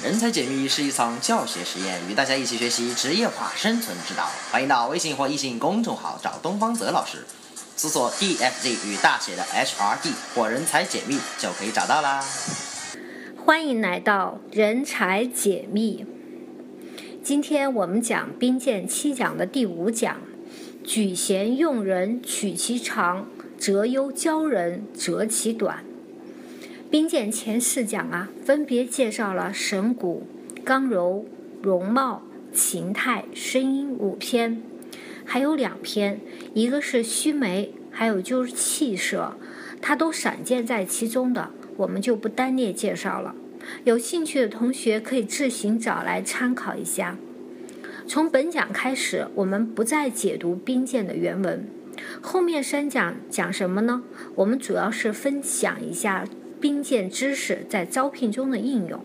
人才解密是一场教学实验，与大家一起学习职业化生存之道。欢迎到微信或易信公众号找东方泽老师，搜索 DFZ 与大写的 HRD 或人才解密就可以找到啦。欢迎来到人才解密。今天我们讲兵谏七讲的第五讲：举贤用人，取其长；择优教人，择其短。兵谏前四讲啊，分别介绍了神骨、刚柔、容貌、形态、声音五篇，还有两篇，一个是须眉，还有就是气色，它都闪见在其中的，我们就不单列介绍了。有兴趣的同学可以自行找来参考一下。从本讲开始，我们不再解读兵谏的原文，后面三讲讲什么呢？我们主要是分享一下。兵谏知识在招聘中的应用。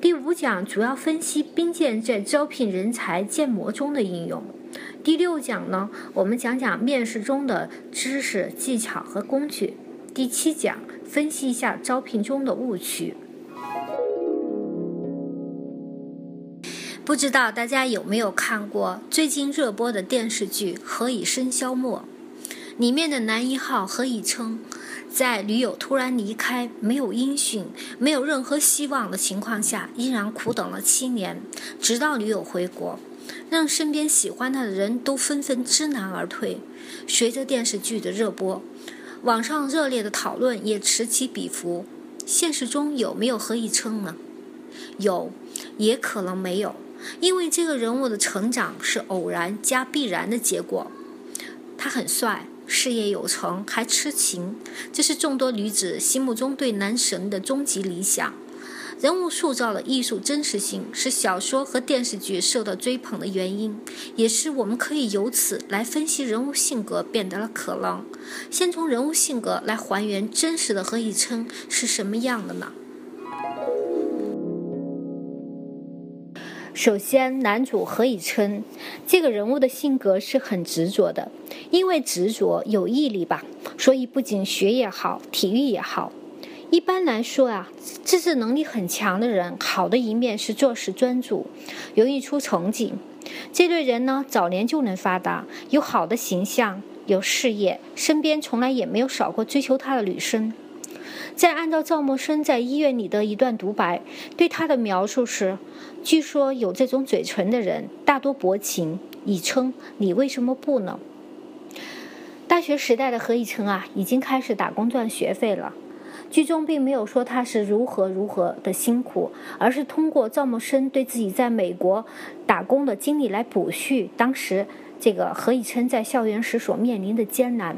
第五讲主要分析兵谏在招聘人才建模中的应用。第六讲呢，我们讲讲面试中的知识、技巧和工具。第七讲分析一下招聘中的误区。不知道大家有没有看过最近热播的电视剧《何以笙箫默》？里面的男一号何以琛。在女友突然离开、没有音讯、没有任何希望的情况下，依然苦等了七年，直到女友回国，让身边喜欢他的人都纷纷知难而退。随着电视剧的热播，网上热烈的讨论也此起彼伏。现实中有没有何以琛呢？有，也可能没有，因为这个人物的成长是偶然加必然的结果。他很帅。事业有成，还痴情，这是众多女子心目中对男神的终极理想。人物塑造了艺术真实性，是小说和电视剧受到追捧的原因，也是我们可以由此来分析人物性格变得了可能。先从人物性格来还原真实的何以琛是什么样的呢？首先，男主何以琛这个人物的性格是很执着的，因为执着有毅力吧，所以不仅学业好，体育也好。一般来说啊，自制能力很强的人，好的一面是做事专注，容易出成绩。这类人呢，早年就能发达，有好的形象，有事业，身边从来也没有少过追求他的女生。再按照赵默笙在医院里的一段独白对他的描述是：据说有这种嘴唇的人大多薄情。以琛，你为什么不呢？大学时代的何以琛啊，已经开始打工赚学费了。剧中并没有说他是如何如何的辛苦，而是通过赵默笙对自己在美国打工的经历来补叙当时这个何以琛在校园时所面临的艰难。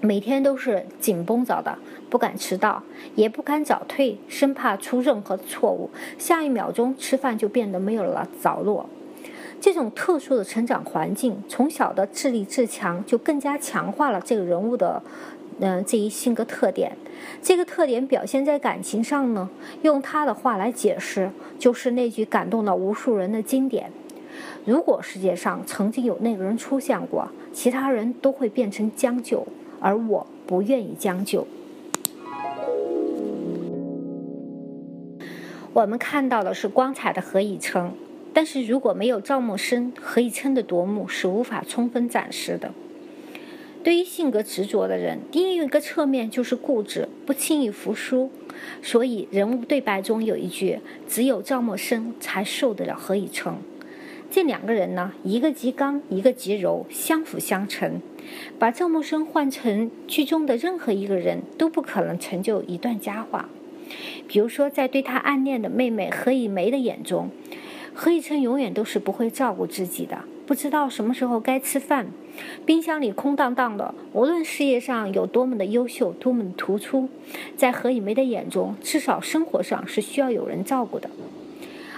每天都是紧绷着的，不敢迟到，也不敢早退，生怕出任何错误。下一秒钟吃饭就变得没有了着落。这种特殊的成长环境，从小的自立自强，就更加强化了这个人物的，嗯，这一性格特点。这个特点表现在感情上呢，用他的话来解释，就是那句感动了无数人的经典：如果世界上曾经有那个人出现过，其他人都会变成将就。而我不愿意将就。我们看到的是光彩的何以琛，但是如果没有赵默笙，何以琛的夺目是无法充分展示的。对于性格执着的人，另一个侧面就是固执，不轻易服输。所以人物对白中有一句：“只有赵默笙才受得了何以琛。”这两个人呢，一个极刚，一个极柔，相辅相成。把赵默笙换成剧中的任何一个人都不可能成就一段佳话。比如说，在对他暗恋的妹妹何以梅的眼中，何以琛永远都是不会照顾自己的，不知道什么时候该吃饭，冰箱里空荡荡的。无论事业上有多么的优秀，多么的突出，在何以梅的眼中，至少生活上是需要有人照顾的。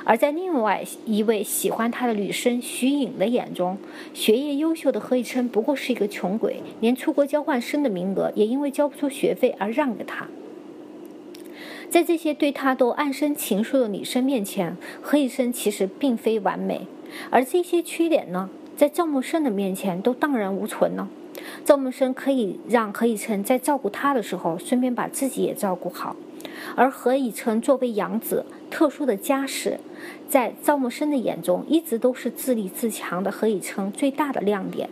而在另外一位喜欢他的女生徐颖的眼中，学业优秀的何以琛不过是一个穷鬼，连出国交换生的名额也因为交不出学费而让给他。在这些对他都暗生情愫的女生面前，何以琛其实并非完美，而这些缺点呢，在赵默笙的面前都荡然无存了。赵默笙可以让何以琛在照顾他的时候，顺便把自己也照顾好。而何以琛作为养子，特殊的家世，在赵默笙的眼中，一直都是自立自强的何以琛最大的亮点。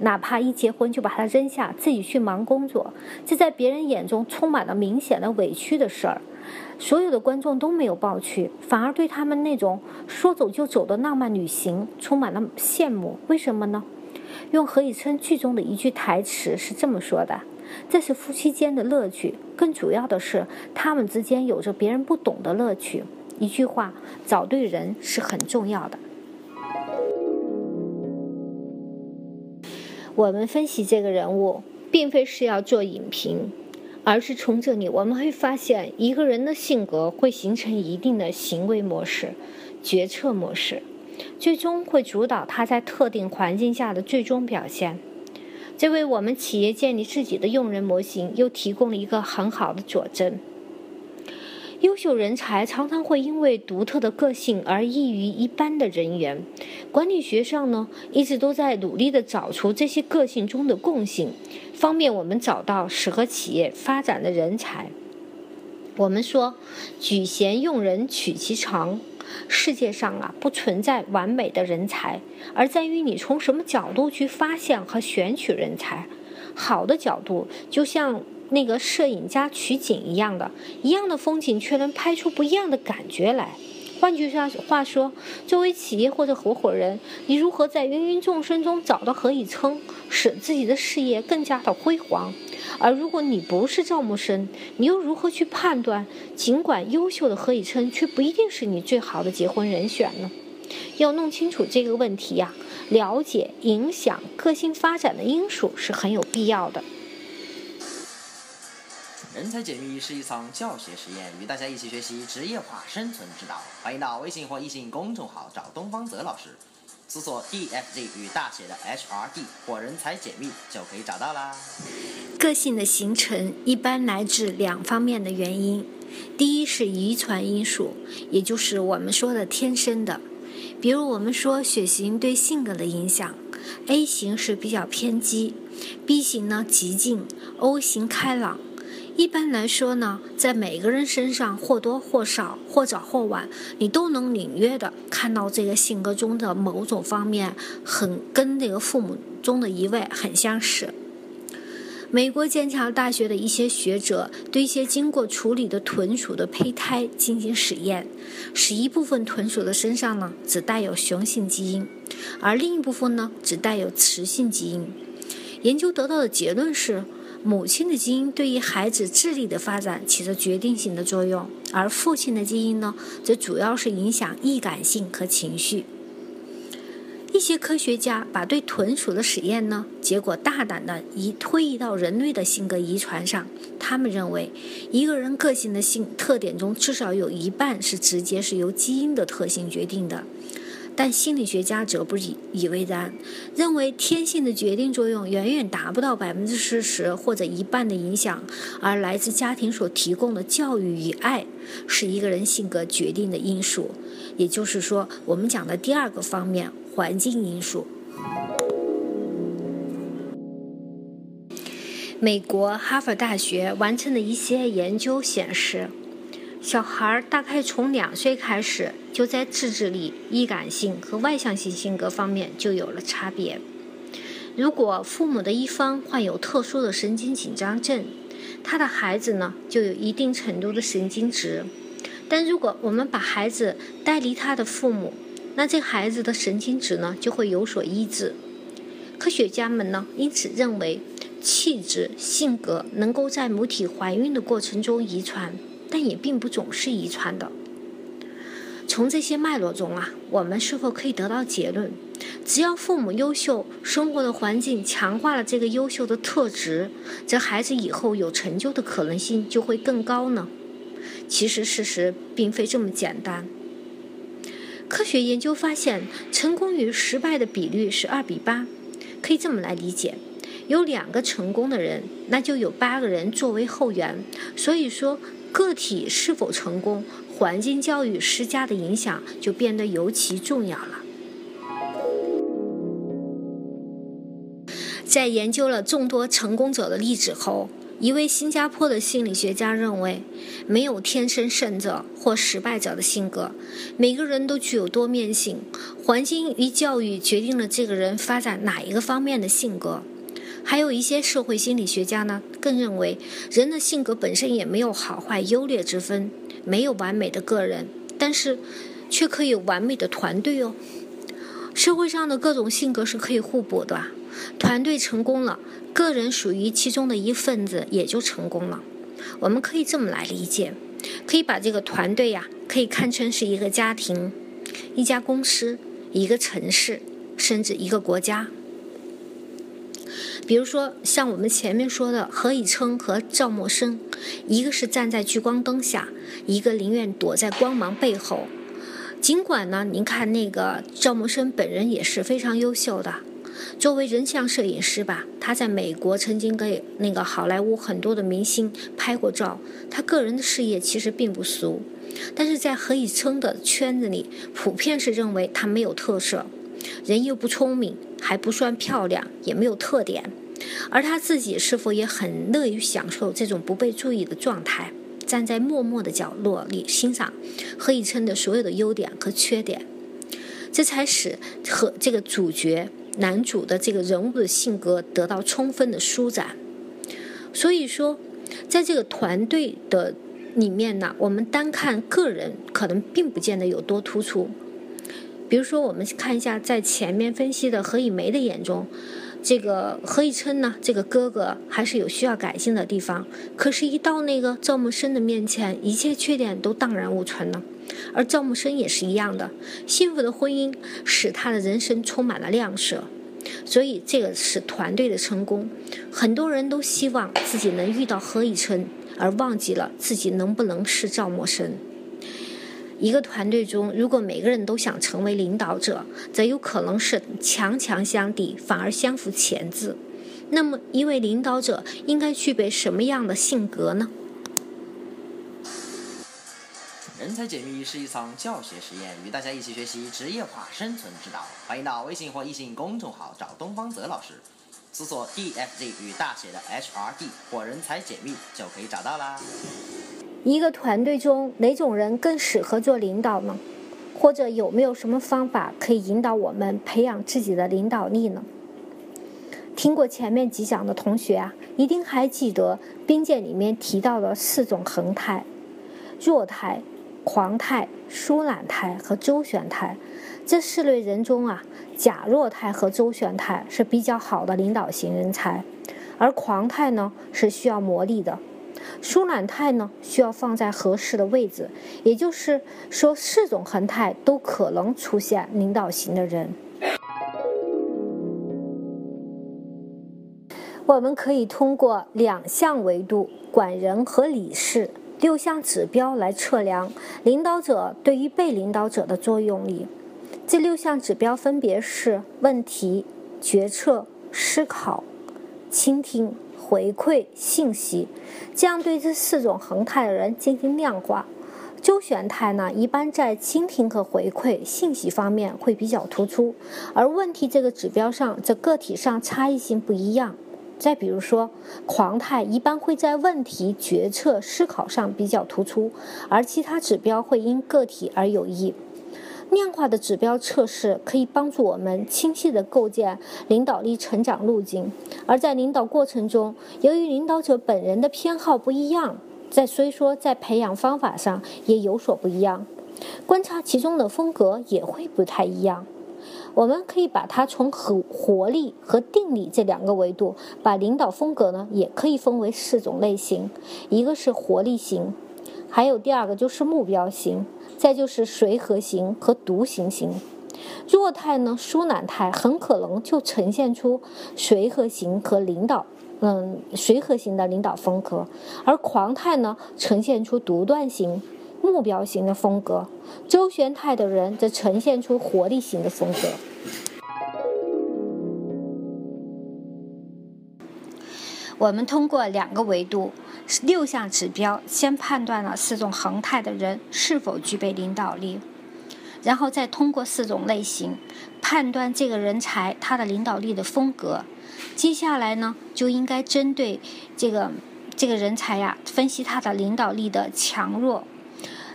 哪怕一结婚就把他扔下，自己去忙工作，这在别人眼中充满了明显的委屈的事儿。所有的观众都没有抱屈，反而对他们那种说走就走的浪漫旅行充满了羡慕。为什么呢？用何以琛剧中的一句台词是这么说的：“这是夫妻间的乐趣，更主要的是他们之间有着别人不懂的乐趣。”一句话，找对人是很重要的。我们分析这个人物，并非是要做影评。而是从这里，我们会发现一个人的性格会形成一定的行为模式、决策模式，最终会主导他在特定环境下的最终表现。这为我们企业建立自己的用人模型又提供了一个很好的佐证。优秀人才常常会因为独特的个性而异于一般的人员。管理学上呢，一直都在努力的找出这些个性中的共性，方便我们找到适合企业发展的人才。我们说，举贤用人取其长。世界上啊，不存在完美的人才，而在于你从什么角度去发现和选取人才。好的角度，就像。那个摄影家取景一样的，一样的风景却能拍出不一样的感觉来。换句话话说，作为企业或者合伙人，你如何在芸芸众生中找到何以琛，使自己的事业更加的辉煌？而如果你不是赵木生，你又如何去判断，尽管优秀的何以琛，却不一定是你最好的结婚人选呢？要弄清楚这个问题呀，了解影响个性发展的因素是很有必要的。人才解密是一场教学实验，与大家一起学习职业化生存之道。欢迎到微信或易信公众号找东方泽老师，搜索 DFZ 与大写的 HRD 或人才解密就可以找到啦。个性的形成一般来自两方面的原因，第一是遗传因素，也就是我们说的天生的，比如我们说血型对性格的影响，A 型是比较偏激，B 型呢激进，O 型开朗。一般来说呢，在每个人身上或多或少、或早或晚，你都能隐约的看到这个性格中的某种方面，很跟那个父母中的一位很相似。美国剑桥大学的一些学者对一些经过处理的豚鼠的胚胎进行实验，使一部分豚鼠的身上呢只带有雄性基因，而另一部分呢只带有雌性基因。研究得到的结论是。母亲的基因对于孩子智力的发展起着决定性的作用，而父亲的基因呢，则主要是影响易感性和情绪。一些科学家把对豚鼠的实验呢，结果大胆的移推移到人类的性格遗传上。他们认为，一个人个性的性特点中，至少有一半是直接是由基因的特性决定的。但心理学家则不以以为然，认为天性的决定作用远远达不到百分之四十或者一半的影响，而来自家庭所提供的教育与爱是一个人性格决定的因素。也就是说，我们讲的第二个方面——环境因素。美国哈佛大学完成的一些研究显示。小孩大概从两岁开始，就在自制力、易感性和外向性性格方面就有了差别。如果父母的一方患有特殊的神经紧张症，他的孩子呢就有一定程度的神经质。但如果我们把孩子带离他的父母，那这孩子的神经质呢就会有所抑制。科学家们呢因此认为，气质、性格能够在母体怀孕的过程中遗传。但也并不总是遗传的。从这些脉络中啊，我们是否可以得到结论：只要父母优秀，生活的环境强化了这个优秀的特质，这孩子以后有成就的可能性就会更高呢？其实事实并非这么简单。科学研究发现，成功与失败的比率是二比八，可以这么来理解：有两个成功的人，那就有八个人作为后援。所以说。个体是否成功，环境教育施加的影响就变得尤其重要了。在研究了众多成功者的例子后，一位新加坡的心理学家认为，没有天生胜者或失败者的性格，每个人都具有多面性，环境与教育决定了这个人发展哪一个方面的性格。还有一些社会心理学家呢，更认为人的性格本身也没有好坏优劣之分，没有完美的个人，但是却可以完美的团队哦。社会上的各种性格是可以互补的，团队成功了，个人属于其中的一份子也就成功了。我们可以这么来理解，可以把这个团队呀，可以看成是一个家庭、一家公司、一个城市，甚至一个国家。比如说，像我们前面说的何以琛和赵默笙，一个是站在聚光灯下，一个宁愿躲在光芒背后。尽管呢，您看那个赵默笙本人也是非常优秀的，作为人像摄影师吧，他在美国曾经给那个好莱坞很多的明星拍过照，他个人的事业其实并不俗。但是在何以琛的圈子里，普遍是认为他没有特色，人又不聪明，还不算漂亮，也没有特点。而他自己是否也很乐于享受这种不被注意的状态？站在默默的角落里欣赏何以琛的所有的优点和缺点，这才使和这个主角男主的这个人物的性格得到充分的舒展。所以说，在这个团队的里面呢，我们单看个人可能并不见得有多突出。比如说，我们看一下在前面分析的何以玫的眼中。这个何以琛呢？这个哥哥还是有需要改进的地方。可是，一到那个赵默笙的面前，一切缺点都荡然无存了。而赵默笙也是一样的，幸福的婚姻使他的人生充满了亮色。所以，这个是团队的成功。很多人都希望自己能遇到何以琛，而忘记了自己能不能是赵默笙。一个团队中，如果每个人都想成为领导者，则有可能是强强相抵，反而相辅钳制。那么，一位领导者应该具备什么样的性格呢？人才解密是一场教学实验，与大家一起学习职业化生存之道。欢迎到微信或易信公众号找东方泽老师，搜索 DFZ 与大写的 HRD 或人才解密就可以找到啦。一个团队中哪种人更适合做领导呢？或者有没有什么方法可以引导我们培养自己的领导力呢？听过前面几讲的同学啊，一定还记得兵谏里面提到的四种恒态：弱态、狂态、疏懒态和周旋态。这四类人中啊，假弱态和周旋态是比较好的领导型人才，而狂态呢是需要磨砺的。舒懒态呢，需要放在合适的位置，也就是说，四种恒态都可能出现领导型的人。我们可以通过两项维度——管人和理事六项指标来测量领导者对于被领导者的作用力。这六项指标分别是：问题、决策、思考、倾听。回馈信息，这样对这四种恒态的人进行量化。周旋态呢，一般在倾听和回馈信息方面会比较突出，而问题这个指标上，这个体上差异性不一样。再比如说，狂态一般会在问题、决策、思考上比较突出，而其他指标会因个体而有异。量化的指标测试可以帮助我们清晰地构建领导力成长路径，而在领导过程中，由于领导者本人的偏好不一样，在虽说在培养方法上也有所不一样，观察其中的风格也会不太一样。我们可以把它从活活力和定力这两个维度，把领导风格呢也可以分为四种类型，一个是活力型，还有第二个就是目标型。再就是随和型和独行型，弱态呢，疏懒态很可能就呈现出随和型和领导，嗯，随和型的领导风格，而狂态呢，呈现出独断型、目标型的风格，周旋态的人则呈现出活力型的风格。我们通过两个维度。六项指标，先判断了四种恒态的人是否具备领导力，然后再通过四种类型判断这个人才他的领导力的风格。接下来呢，就应该针对这个这个人才呀，分析他的领导力的强弱。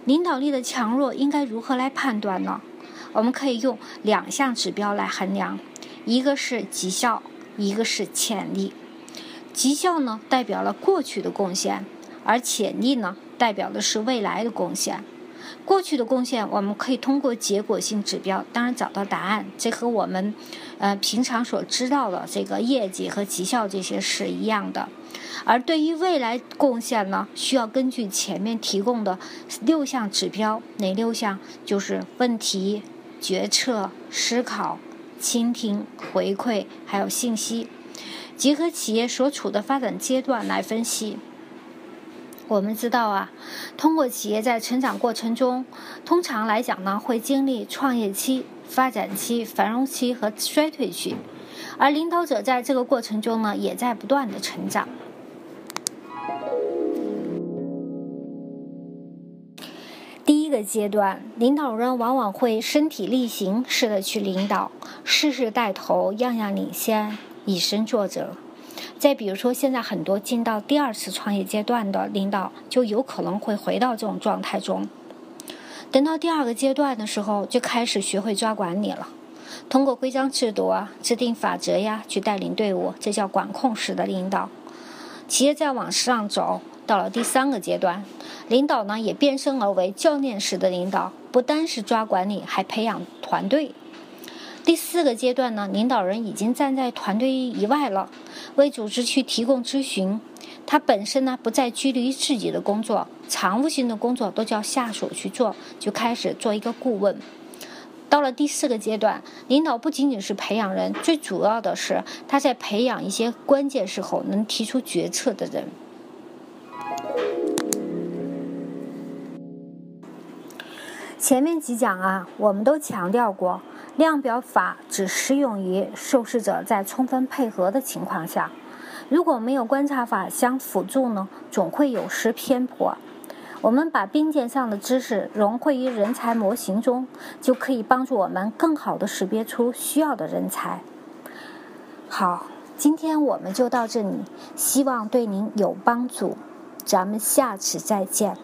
领导力的强弱应该如何来判断呢？我们可以用两项指标来衡量，一个是绩效，一个是潜力。绩效呢，代表了过去的贡献，而潜力呢，代表的是未来的贡献。过去的贡献，我们可以通过结果性指标，当然找到答案。这和我们，呃，平常所知道的这个业绩和绩效这些是一样的。而对于未来贡献呢，需要根据前面提供的六项指标，哪六项？就是问题、决策、思考、倾听、回馈，还有信息，结合企业所处的发展阶段来分析。我们知道啊，通过企业在成长过程中，通常来讲呢，会经历创业期、发展期、繁荣期和衰退期，而领导者在这个过程中呢，也在不断的成长。第一个阶段，领导人往往会身体力行式的去领导，事事带头，样样领先，以身作则。再比如说，现在很多进到第二次创业阶段的领导，就有可能会回到这种状态中。等到第二个阶段的时候，就开始学会抓管理了，通过规章制度啊、制定法则呀，去带领队伍，这叫管控式的领导。企业再往上走，到了第三个阶段，领导呢也变身而为教练式的领导，不单是抓管理，还培养团队。第四个阶段呢，领导人已经站在团队以外了，为组织去提供咨询。他本身呢，不再拘泥于自己的工作，常务性的工作都叫下属去做，就开始做一个顾问。到了第四个阶段，领导不仅仅是培养人，最主要的是他在培养一些关键时候能提出决策的人。前面几讲啊，我们都强调过。量表法只适用于受试者在充分配合的情况下，如果没有观察法相辅助呢，总会有失偏颇。我们把冰鉴上的知识融汇于人才模型中，就可以帮助我们更好的识别出需要的人才。好，今天我们就到这里，希望对您有帮助，咱们下次再见。